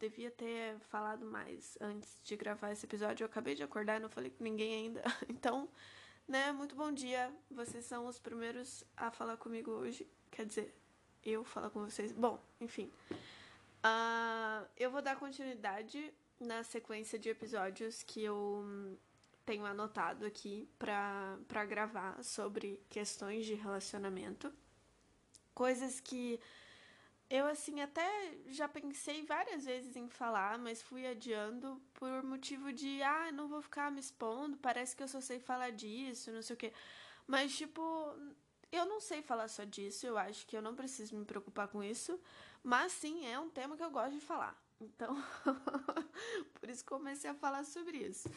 devia ter falado mais antes de gravar esse episódio. Eu acabei de acordar e não falei com ninguém ainda. Então, né, muito bom dia. Vocês são os primeiros a falar comigo hoje. Quer dizer, eu falar com vocês. Bom, enfim. Uh, eu vou dar continuidade na sequência de episódios que eu tenho anotado aqui pra gravar sobre questões de relacionamento. Coisas que eu, assim, até já pensei várias vezes em falar, mas fui adiando por motivo de, ah, não vou ficar me expondo, parece que eu só sei falar disso, não sei o quê. Mas, tipo, eu não sei falar só disso, eu acho que eu não preciso me preocupar com isso, mas sim, é um tema que eu gosto de falar. Então, por isso comecei a falar sobre isso.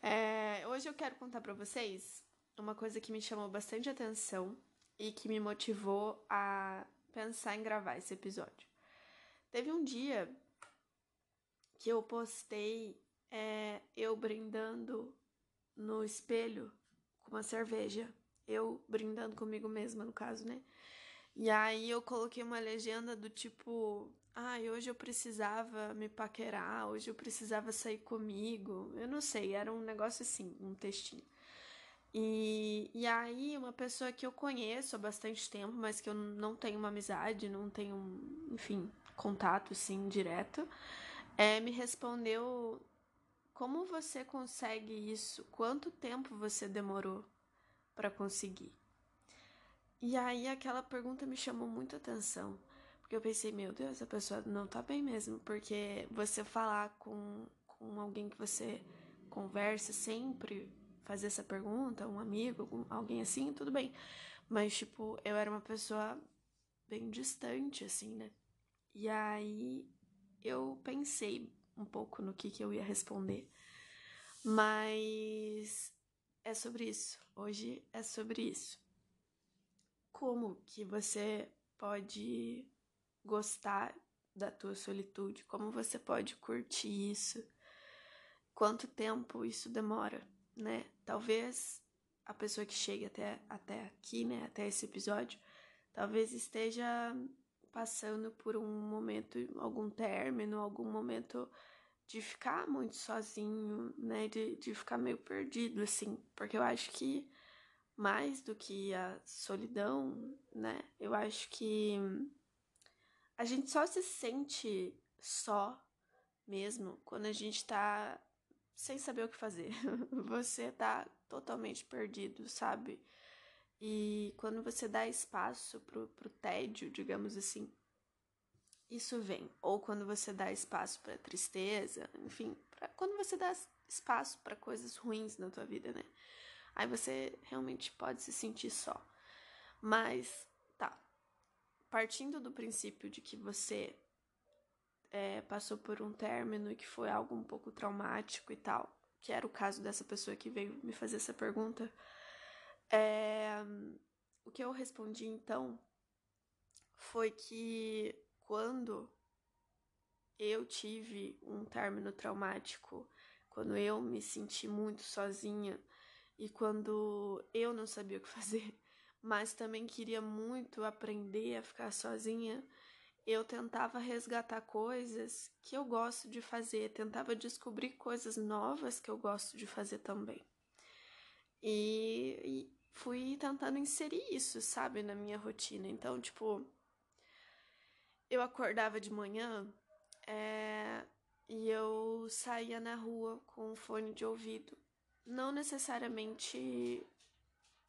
É, hoje eu quero contar para vocês uma coisa que me chamou bastante atenção e que me motivou a pensar em gravar esse episódio. Teve um dia que eu postei é, eu brindando no espelho com uma cerveja. Eu brindando comigo mesma, no caso, né? E aí eu coloquei uma legenda do tipo: ah, hoje eu precisava me paquerar, hoje eu precisava sair comigo. Eu não sei, era um negócio assim, um textinho. E, e aí, uma pessoa que eu conheço há bastante tempo, mas que eu não tenho uma amizade, não tenho, enfim, contato assim direto, é, me respondeu: Como você consegue isso? Quanto tempo você demorou para conseguir? E aí, aquela pergunta me chamou muito atenção, porque eu pensei: Meu Deus, a pessoa não tá bem mesmo, porque você falar com, com alguém que você conversa sempre fazer essa pergunta, um amigo, alguém assim, tudo bem. Mas, tipo, eu era uma pessoa bem distante, assim, né? E aí eu pensei um pouco no que, que eu ia responder. Mas é sobre isso. Hoje é sobre isso. Como que você pode gostar da tua solitude? Como você pode curtir isso? Quanto tempo isso demora? Né? Talvez a pessoa que chegue até, até aqui, né? Até esse episódio, talvez esteja passando por um momento, algum término, algum momento de ficar muito sozinho, né? De, de ficar meio perdido, assim. Porque eu acho que mais do que a solidão, né? Eu acho que a gente só se sente só mesmo quando a gente tá sem saber o que fazer. Você tá totalmente perdido, sabe? E quando você dá espaço pro, pro tédio, digamos assim, isso vem. Ou quando você dá espaço para tristeza, enfim, pra, quando você dá espaço para coisas ruins na tua vida, né? Aí você realmente pode se sentir só. Mas, tá. Partindo do princípio de que você é, passou por um término e que foi algo um pouco traumático e tal, que era o caso dessa pessoa que veio me fazer essa pergunta, é, o que eu respondi então foi que quando eu tive um término traumático, quando eu me senti muito sozinha e quando eu não sabia o que fazer, mas também queria muito aprender a ficar sozinha, eu tentava resgatar coisas que eu gosto de fazer, tentava descobrir coisas novas que eu gosto de fazer também. E, e fui tentando inserir isso, sabe, na minha rotina. Então, tipo, eu acordava de manhã é, e eu saía na rua com um fone de ouvido. Não necessariamente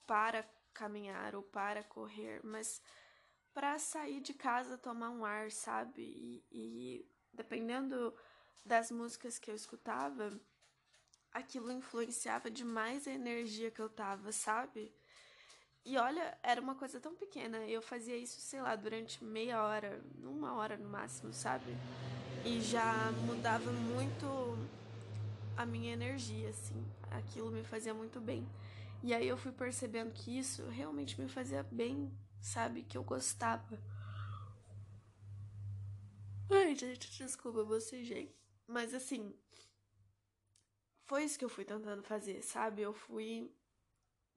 para caminhar ou para correr, mas para sair de casa tomar um ar, sabe? E, e dependendo das músicas que eu escutava, aquilo influenciava demais a energia que eu tava, sabe? E olha, era uma coisa tão pequena. Eu fazia isso, sei lá, durante meia hora, uma hora no máximo, sabe? E já mudava muito a minha energia, assim. Aquilo me fazia muito bem. E aí eu fui percebendo que isso realmente me fazia bem, sabe? Que eu gostava. Ai, gente, desculpa, bocejei. Mas assim, foi isso que eu fui tentando fazer, sabe? Eu fui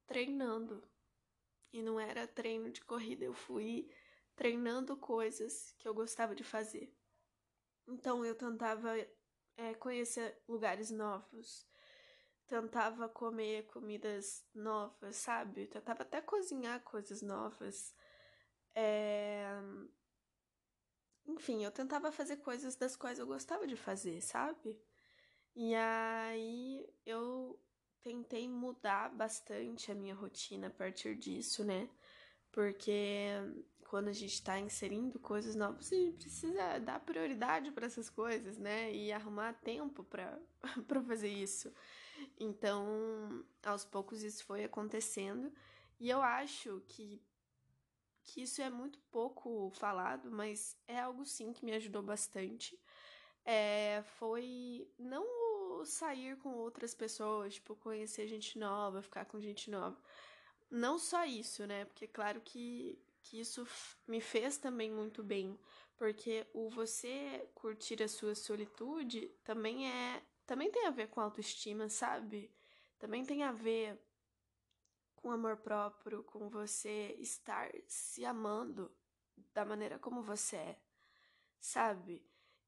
treinando. E não era treino de corrida, eu fui treinando coisas que eu gostava de fazer. Então eu tentava é, conhecer lugares novos, tentava comer comidas novas, sabe? Tentava até cozinhar coisas novas. É... Enfim, eu tentava fazer coisas das quais eu gostava de fazer, sabe? E aí eu tentei mudar bastante a minha rotina a partir disso, né? Porque quando a gente está inserindo coisas novas, a gente precisa dar prioridade para essas coisas, né? E arrumar tempo para fazer isso. Então, aos poucos isso foi acontecendo. E eu acho que, que isso é muito pouco falado, mas é algo sim que me ajudou bastante. É, foi não sair com outras pessoas, tipo, conhecer gente nova, ficar com gente nova. Não só isso, né? Porque claro que que isso me fez também muito bem, porque o você curtir a sua solitude também é também tem a ver com autoestima, sabe? Também tem a ver com amor próprio, com você estar se amando da maneira como você é, sabe?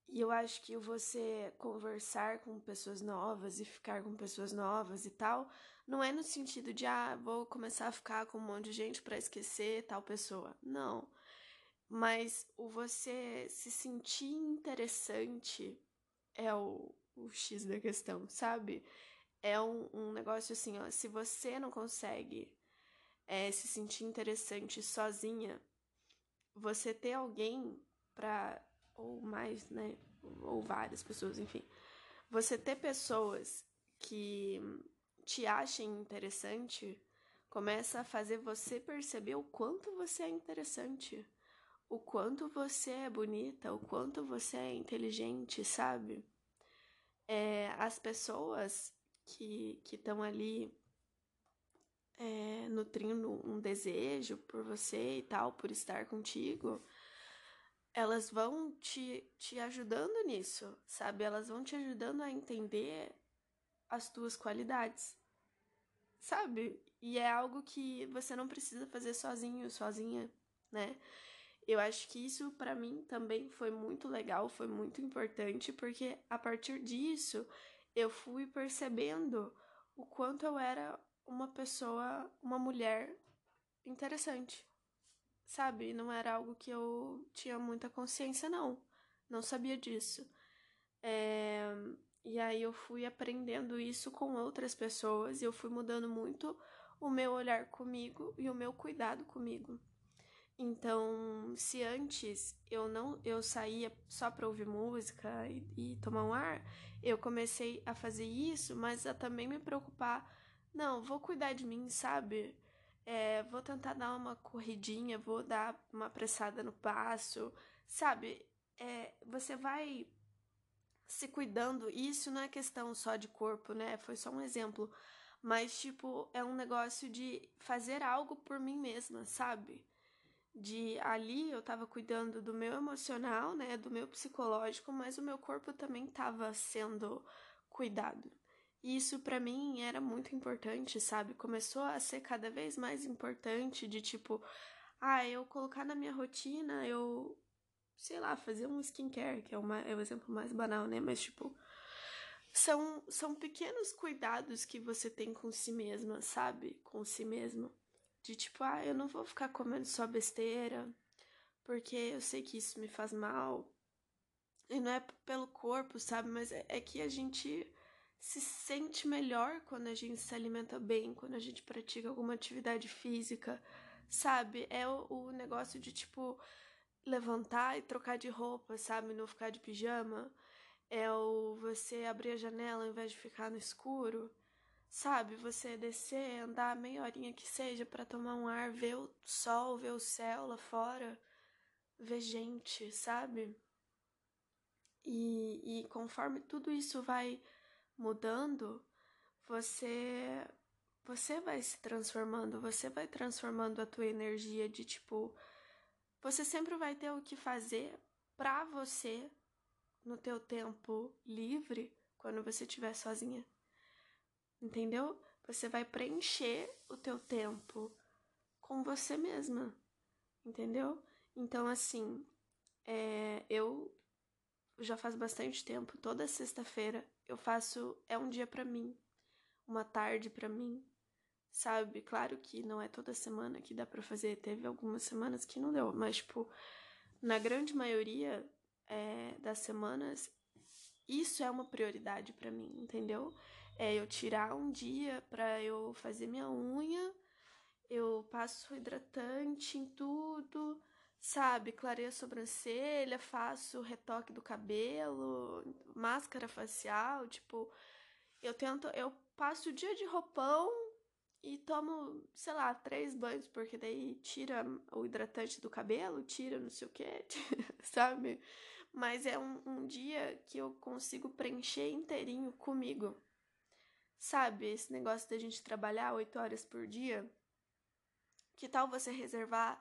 E eu acho que você conversar com pessoas novas e ficar com pessoas novas e tal, não é no sentido de, ah, vou começar a ficar com um monte de gente para esquecer tal pessoa. Não. Mas o você se sentir interessante é o, o X da questão, sabe? É um, um negócio assim, ó. Se você não consegue é, se sentir interessante sozinha, você ter alguém pra ou mais, né? Ou várias pessoas, enfim. Você ter pessoas que te achem interessante começa a fazer você perceber o quanto você é interessante, o quanto você é bonita, o quanto você é inteligente, sabe? É, as pessoas que estão ali é, nutrindo um desejo por você e tal, por estar contigo, elas vão te, te ajudando nisso, sabe? Elas vão te ajudando a entender as tuas qualidades, sabe? E é algo que você não precisa fazer sozinho, sozinha, né? Eu acho que isso para mim também foi muito legal, foi muito importante, porque a partir disso eu fui percebendo o quanto eu era uma pessoa, uma mulher interessante, sabe? Não era algo que eu tinha muita consciência, não. Não sabia disso. É... E aí eu fui aprendendo isso com outras pessoas e eu fui mudando muito o meu olhar comigo e o meu cuidado comigo. Então, se antes eu não eu saía só para ouvir música e, e, tomar um ar, eu comecei a fazer isso, mas a também me preocupar, não, vou cuidar de mim, sabe? é, vou tentar dar uma corridinha, vou dar uma apressada no passo, sabe? É, você vai se cuidando, isso não é questão só de corpo, né? Foi só um exemplo. Mas, tipo, é um negócio de fazer algo por mim mesma, sabe? De ali eu tava cuidando do meu emocional, né? Do meu psicológico, mas o meu corpo também tava sendo cuidado. E isso para mim era muito importante, sabe? Começou a ser cada vez mais importante de tipo, ah, eu colocar na minha rotina, eu sei lá, fazer um skincare, que é, uma, é o exemplo mais banal, né? Mas tipo, são, são pequenos cuidados que você tem com si mesma, sabe? Com si mesmo. De tipo, ah, eu não vou ficar comendo só besteira, porque eu sei que isso me faz mal. E não é pelo corpo, sabe? Mas é, é que a gente se sente melhor quando a gente se alimenta bem, quando a gente pratica alguma atividade física, sabe? É o, o negócio de tipo levantar e trocar de roupa, sabe? Não ficar de pijama. É o você abrir a janela ao invés de ficar no escuro. Sabe, você descer, andar meia horinha que seja para tomar um ar, ver o sol, ver o céu lá fora, ver gente, sabe? E, e conforme tudo isso vai mudando, você você vai se transformando, você vai transformando a tua energia de tipo você sempre vai ter o que fazer para você no teu tempo livre quando você estiver sozinha. Entendeu? Você vai preencher o teu tempo com você mesma. Entendeu? Então, assim, é, eu já faz bastante tempo, toda sexta-feira eu faço é um dia para mim, uma tarde para mim, sabe? Claro que não é toda semana que dá para fazer, teve algumas semanas que não deu, mas tipo, na grande maioria é, das semanas, isso é uma prioridade para mim, entendeu? É eu tirar um dia para eu fazer minha unha, eu passo hidratante em tudo, sabe? Clareio a sobrancelha, faço retoque do cabelo, máscara facial, tipo, eu tento, eu passo o dia de roupão e tomo, sei lá, três banhos, porque daí tira o hidratante do cabelo, tira não sei o que, sabe? Mas é um, um dia que eu consigo preencher inteirinho comigo. Sabe, esse negócio da gente trabalhar oito horas por dia? Que tal você reservar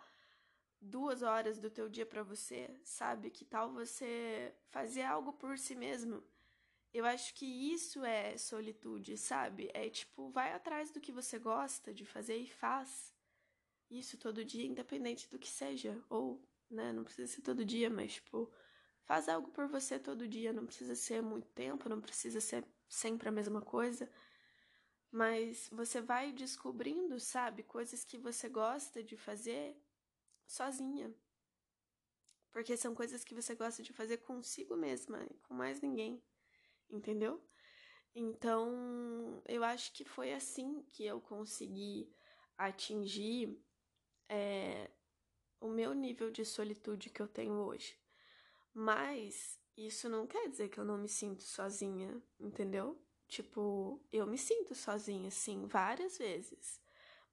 duas horas do teu dia para você, sabe? Que tal você fazer algo por si mesmo? Eu acho que isso é solitude, sabe? É tipo, vai atrás do que você gosta de fazer e faz isso todo dia, independente do que seja. Ou, né, não precisa ser todo dia, mas tipo, faz algo por você todo dia. Não precisa ser muito tempo, não precisa ser sempre a mesma coisa. Mas você vai descobrindo, sabe, coisas que você gosta de fazer sozinha. Porque são coisas que você gosta de fazer consigo mesma com mais ninguém entendeu? Então, eu acho que foi assim que eu consegui atingir é, o meu nível de solitude que eu tenho hoje. Mas isso não quer dizer que eu não me sinto sozinha, entendeu? Tipo, eu me sinto sozinha, sim, várias vezes.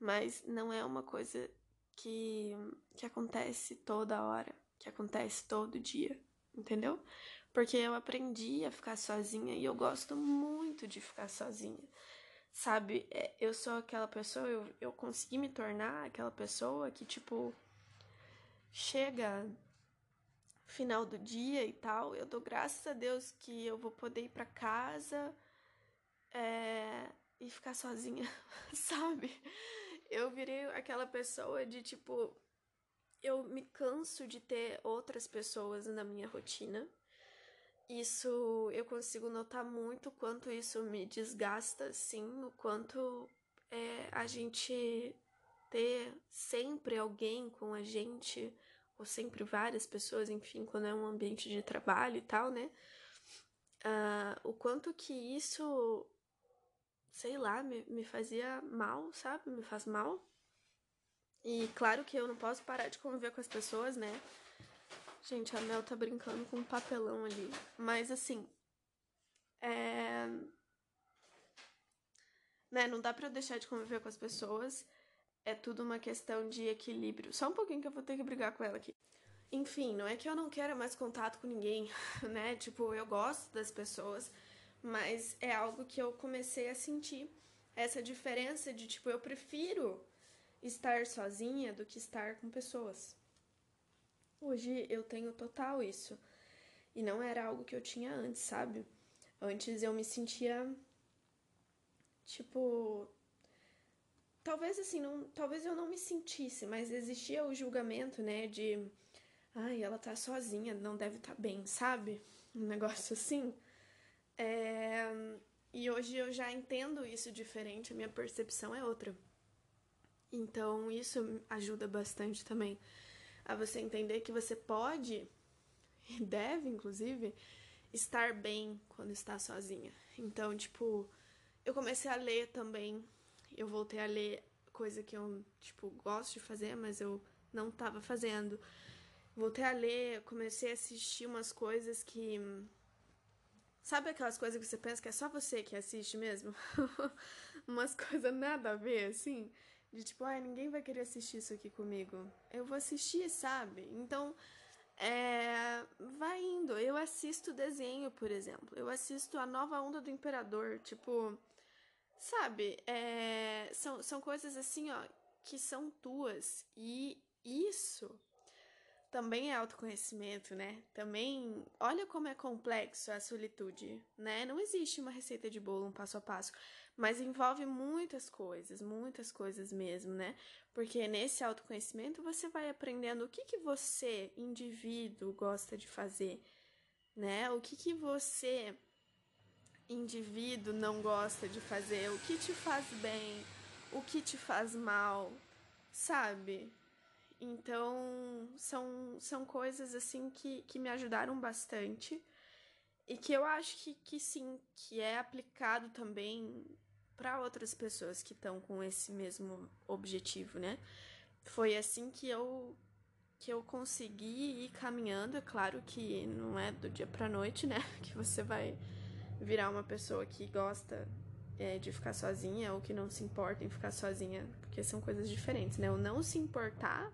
Mas não é uma coisa que, que acontece toda hora, que acontece todo dia, entendeu? Porque eu aprendi a ficar sozinha e eu gosto muito de ficar sozinha. Sabe, é, eu sou aquela pessoa, eu, eu consegui me tornar aquela pessoa que, tipo, chega final do dia e tal, eu dou graças a Deus que eu vou poder ir para casa é, e ficar sozinha, sabe? Eu virei aquela pessoa de tipo, eu me canso de ter outras pessoas na minha rotina isso eu consigo notar muito quanto isso me desgasta, assim, o quanto é, a gente ter sempre alguém com a gente, ou sempre várias pessoas, enfim, quando é um ambiente de trabalho e tal, né? Uh, o quanto que isso, sei lá, me, me fazia mal, sabe? Me faz mal. E claro que eu não posso parar de conviver com as pessoas, né? Gente, a Mel tá brincando com um papelão ali. Mas assim. É. Né, não dá pra eu deixar de conviver com as pessoas. É tudo uma questão de equilíbrio. Só um pouquinho que eu vou ter que brigar com ela aqui. Enfim, não é que eu não quero mais contato com ninguém, né? Tipo, eu gosto das pessoas, mas é algo que eu comecei a sentir. Essa diferença de, tipo, eu prefiro estar sozinha do que estar com pessoas. Hoje eu tenho total isso. E não era algo que eu tinha antes, sabe? Antes eu me sentia tipo talvez assim, não, talvez eu não me sentisse, mas existia o julgamento, né, de ai, ela tá sozinha, não deve estar tá bem, sabe? Um negócio assim. É... E hoje eu já entendo isso diferente, a minha percepção é outra. Então isso ajuda bastante também a você entender que você pode e deve, inclusive, estar bem quando está sozinha. Então, tipo, eu comecei a ler também. Eu voltei a ler coisa que eu, tipo, gosto de fazer, mas eu não estava fazendo. Voltei a ler, comecei a assistir umas coisas que. Sabe aquelas coisas que você pensa que é só você que assiste mesmo? umas coisas nada a ver, assim. De tipo, ai, ninguém vai querer assistir isso aqui comigo. Eu vou assistir, sabe? Então, é, vai indo. Eu assisto desenho, por exemplo. Eu assisto a nova onda do Imperador. Tipo, sabe? É, são, são coisas assim, ó, que são tuas. E isso também é autoconhecimento, né? Também, olha como é complexo a solitude, né? Não existe uma receita de bolo, um passo a passo, mas envolve muitas coisas, muitas coisas mesmo, né? Porque nesse autoconhecimento você vai aprendendo o que que você, indivíduo, gosta de fazer, né? O que que você, indivíduo, não gosta de fazer, o que te faz bem, o que te faz mal, sabe? Então, são, são coisas assim que, que me ajudaram bastante e que eu acho que, que sim, que é aplicado também para outras pessoas que estão com esse mesmo objetivo, né? Foi assim que eu que eu consegui ir caminhando, é claro que não é do dia para noite, né? Que você vai virar uma pessoa que gosta é, de ficar sozinha ou que não se importa em ficar sozinha, porque são coisas diferentes, né? O não se importar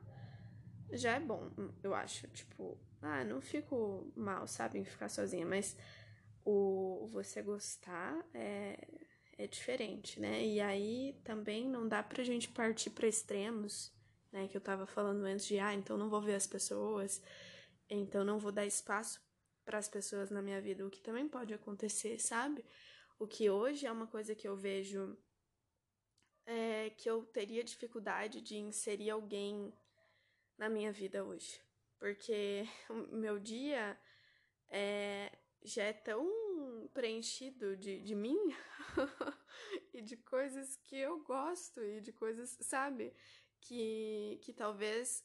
já é bom, eu acho. Tipo, ah, não fico mal, sabe, em ficar sozinha, mas o você gostar é, é diferente, né? E aí também não dá pra gente partir para extremos, né? Que eu tava falando antes de, ah, então não vou ver as pessoas, então não vou dar espaço para as pessoas na minha vida, o que também pode acontecer, sabe? O que hoje é uma coisa que eu vejo é que eu teria dificuldade de inserir alguém na minha vida hoje. Porque o meu dia é, já é tão preenchido de, de mim e de coisas que eu gosto e de coisas, sabe? Que, que talvez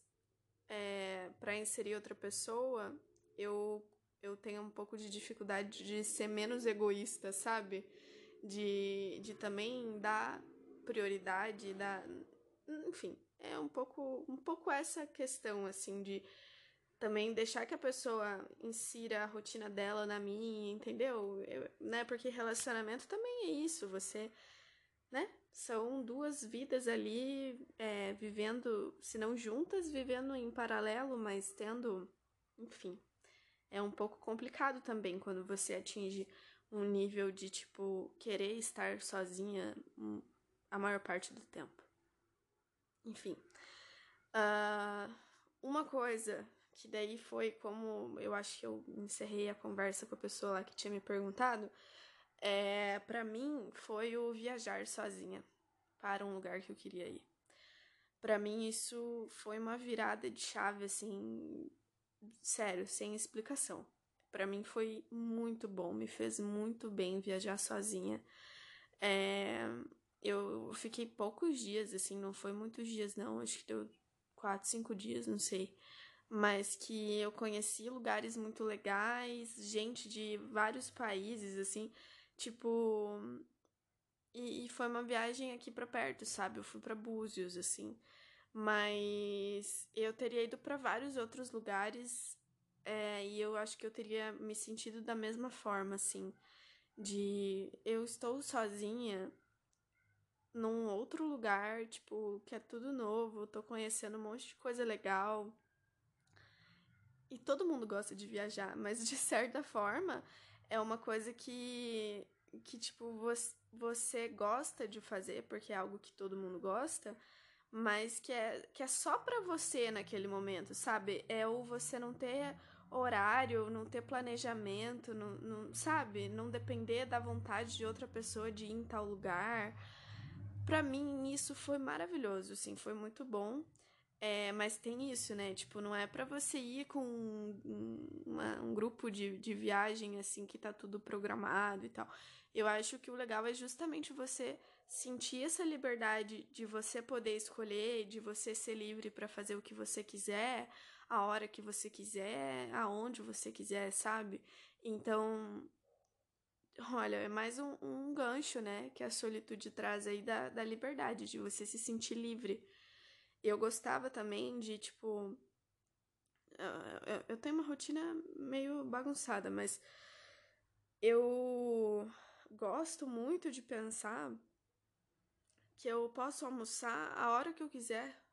é, para inserir outra pessoa eu, eu tenha um pouco de dificuldade de ser menos egoísta, sabe? De, de também dar prioridade, dar. Enfim, é um pouco, um pouco essa questão, assim, de também deixar que a pessoa insira a rotina dela na minha, entendeu? Eu, né? Porque relacionamento também é isso, você, né? São duas vidas ali é, vivendo, se não juntas, vivendo em paralelo, mas tendo, enfim. É um pouco complicado também quando você atinge um nível de, tipo, querer estar sozinha a maior parte do tempo. Enfim. Uh, uma coisa que daí foi como eu acho que eu encerrei a conversa com a pessoa lá que tinha me perguntado, é, para mim foi o viajar sozinha para um lugar que eu queria ir. Para mim isso foi uma virada de chave assim, sério, sem explicação. Para mim foi muito bom, me fez muito bem viajar sozinha. É, eu fiquei poucos dias, assim, não foi muitos dias, não. Acho que deu quatro, cinco dias, não sei. Mas que eu conheci lugares muito legais, gente de vários países, assim, tipo. E, e foi uma viagem aqui para perto, sabe? Eu fui para Búzios, assim. Mas eu teria ido para vários outros lugares é, e eu acho que eu teria me sentido da mesma forma, assim. De eu estou sozinha num outro lugar, tipo, que é tudo novo, tô conhecendo um monte de coisa legal. E todo mundo gosta de viajar, mas de certa forma é uma coisa que que tipo você gosta de fazer porque é algo que todo mundo gosta, mas que é que é só para você naquele momento, sabe? É o você não ter horário, não ter planejamento, não, não sabe? Não depender da vontade de outra pessoa de ir em tal lugar para mim isso foi maravilhoso, assim, foi muito bom. É, mas tem isso, né? Tipo, não é para você ir com um, uma, um grupo de, de viagem, assim, que tá tudo programado e tal. Eu acho que o legal é justamente você sentir essa liberdade de você poder escolher, de você ser livre para fazer o que você quiser, a hora que você quiser, aonde você quiser, sabe? Então, Olha, é mais um, um, gancho, né, que a solitude traz aí da, da liberdade, de você se sentir livre. Eu gostava também de, tipo. Eu tenho uma rotina meio bagunçada, mas eu gosto muito de pensar que eu posso almoçar a hora que eu quiser,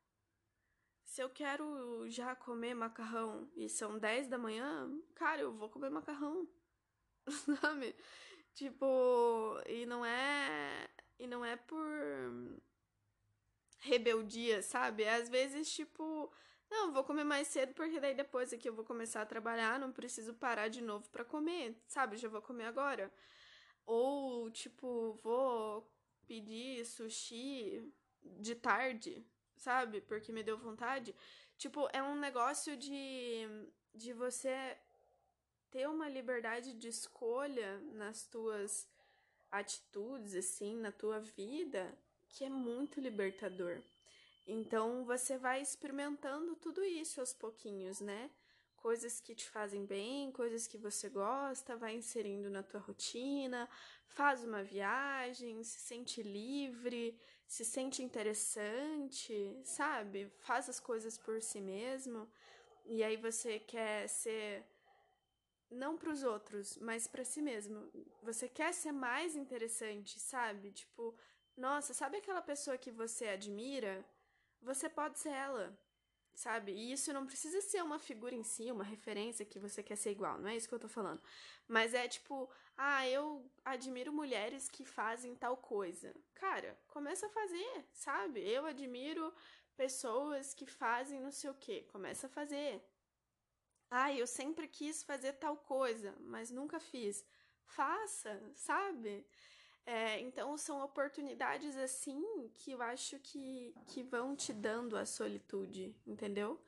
Se eu quero já comer macarrão e são 10 da manhã, cara, eu vou comer macarrão. Sabe? Tipo, e não é. E não é por rebeldia, sabe? É às vezes, tipo, não, vou comer mais cedo porque daí depois aqui eu vou começar a trabalhar, não preciso parar de novo para comer, sabe? Já vou comer agora. Ou, tipo, vou pedir sushi de tarde, sabe? Porque me deu vontade. Tipo, é um negócio de, de você ter uma liberdade de escolha nas tuas atitudes, assim, na tua vida, que é muito libertador. Então você vai experimentando tudo isso aos pouquinhos, né? Coisas que te fazem bem, coisas que você gosta, vai inserindo na tua rotina, faz uma viagem, se sente livre, se sente interessante, sabe? Faz as coisas por si mesmo. E aí você quer ser não para os outros, mas para si mesmo. Você quer ser mais interessante, sabe? Tipo, nossa, sabe aquela pessoa que você admira? Você pode ser ela, sabe? E isso não precisa ser uma figura em si, uma referência que você quer ser igual, não é isso que eu tô falando. Mas é tipo, ah, eu admiro mulheres que fazem tal coisa. Cara, começa a fazer, sabe? Eu admiro pessoas que fazem não sei o quê. Começa a fazer. Ah, eu sempre quis fazer tal coisa, mas nunca fiz. Faça, sabe? É, então são oportunidades assim que eu acho que, que vão te dando a solitude, entendeu?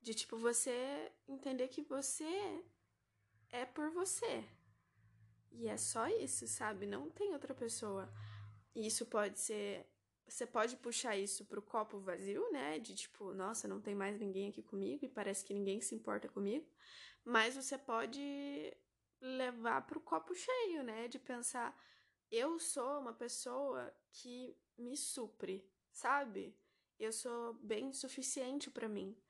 De tipo você entender que você é por você. E é só isso, sabe? Não tem outra pessoa. E isso pode ser. Você pode puxar isso pro copo vazio, né? De tipo, nossa, não tem mais ninguém aqui comigo e parece que ninguém se importa comigo. Mas você pode levar pro copo cheio, né? De pensar, eu sou uma pessoa que me supre, sabe? Eu sou bem suficiente para mim,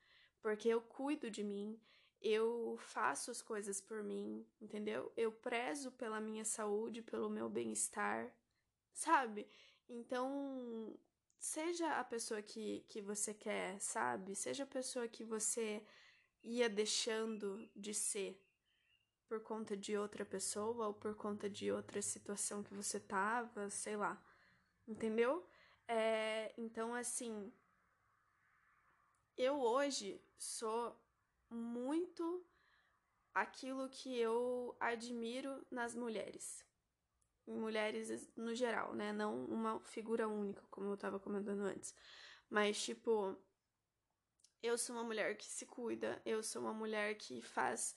porque eu cuido de mim, eu faço as coisas por mim, entendeu? Eu prezo pela minha saúde, pelo meu bem-estar, sabe? Então, seja a pessoa que, que você quer, sabe? Seja a pessoa que você ia deixando de ser, por conta de outra pessoa ou por conta de outra situação que você tava, sei lá. Entendeu? É, então, assim, eu hoje sou muito aquilo que eu admiro nas mulheres. Mulheres no geral, né? Não uma figura única, como eu tava comentando antes. Mas, tipo, eu sou uma mulher que se cuida, eu sou uma mulher que faz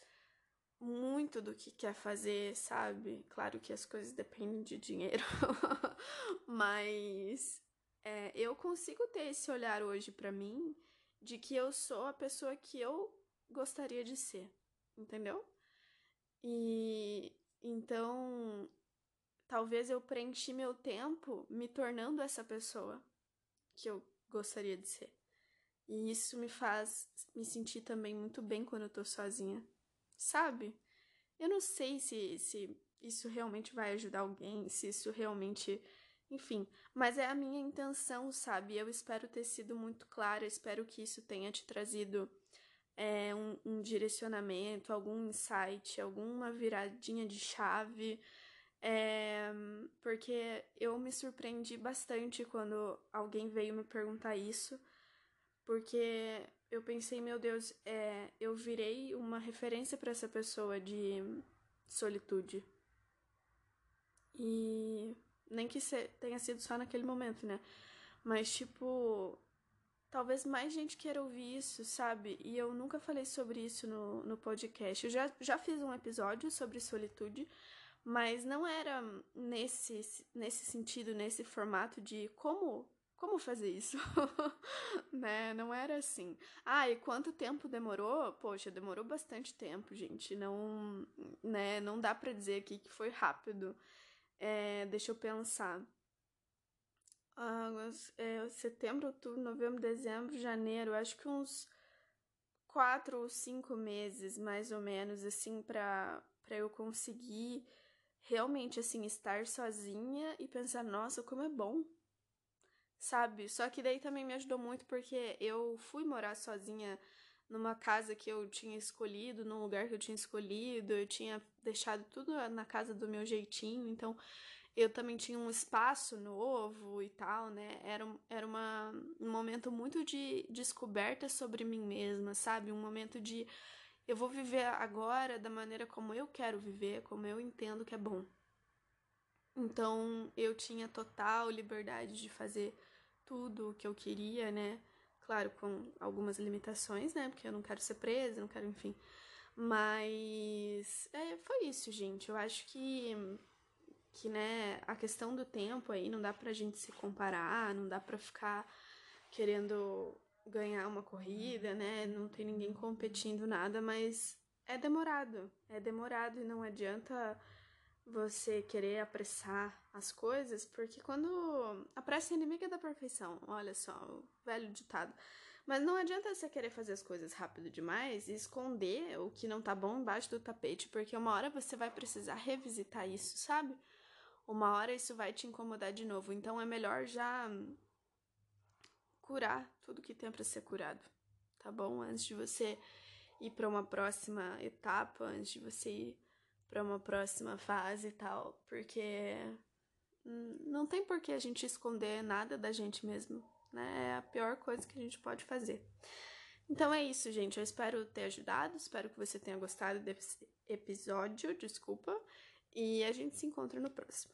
muito do que quer fazer, sabe? Claro que as coisas dependem de dinheiro, mas é, eu consigo ter esse olhar hoje para mim de que eu sou a pessoa que eu gostaria de ser, entendeu? E então talvez eu preenchi meu tempo me tornando essa pessoa que eu gostaria de ser. E isso me faz me sentir também muito bem quando eu tô sozinha sabe? Eu não sei se, se isso realmente vai ajudar alguém, se isso realmente. Enfim, mas é a minha intenção, sabe? Eu espero ter sido muito clara, espero que isso tenha te trazido é, um, um direcionamento, algum insight, alguma viradinha de chave. É, porque eu me surpreendi bastante quando alguém veio me perguntar isso, porque eu pensei, meu Deus, é, eu virei uma referência para essa pessoa de solitude. E nem que tenha sido só naquele momento, né? Mas, tipo, talvez mais gente queira ouvir isso, sabe? E eu nunca falei sobre isso no, no podcast. Eu já, já fiz um episódio sobre solitude, mas não era nesse, nesse sentido, nesse formato de como como fazer isso? né? Não era assim. Ah, e quanto tempo demorou? Poxa, demorou bastante tempo, gente. Não, né? Não dá para dizer aqui que foi rápido. É, deixa eu pensar. Ah, é, setembro, outubro, novembro, dezembro, janeiro. Acho que uns quatro ou cinco meses, mais ou menos, assim, para eu conseguir realmente assim estar sozinha e pensar, nossa, como é bom sabe? Só que daí também me ajudou muito porque eu fui morar sozinha numa casa que eu tinha escolhido, num lugar que eu tinha escolhido, eu tinha deixado tudo na casa do meu jeitinho, então eu também tinha um espaço novo e tal, né? Era, era uma, um momento muito de descoberta sobre mim mesma, sabe? Um momento de eu vou viver agora da maneira como eu quero viver, como eu entendo que é bom. Então eu tinha total liberdade de fazer tudo o que eu queria, né? Claro, com algumas limitações, né? Porque eu não quero ser presa, não quero, enfim. Mas é, foi isso, gente. Eu acho que que, né, a questão do tempo aí não dá pra gente se comparar, não dá pra ficar querendo ganhar uma corrida, né? Não tem ninguém competindo nada, mas é demorado. É demorado e não adianta você querer apressar as coisas, porque quando a pressa é inimiga da perfeição, olha só, o velho ditado. Mas não adianta você querer fazer as coisas rápido demais e esconder o que não tá bom embaixo do tapete, porque uma hora você vai precisar revisitar isso, sabe? Uma hora isso vai te incomodar de novo, então é melhor já curar tudo que tem para ser curado, tá bom? Antes de você ir para uma próxima etapa, antes de você ir para uma próxima fase e tal, porque não tem por que a gente esconder nada da gente mesmo, né? É a pior coisa que a gente pode fazer. Então é isso, gente. Eu espero ter ajudado, espero que você tenha gostado desse episódio, desculpa, e a gente se encontra no próximo.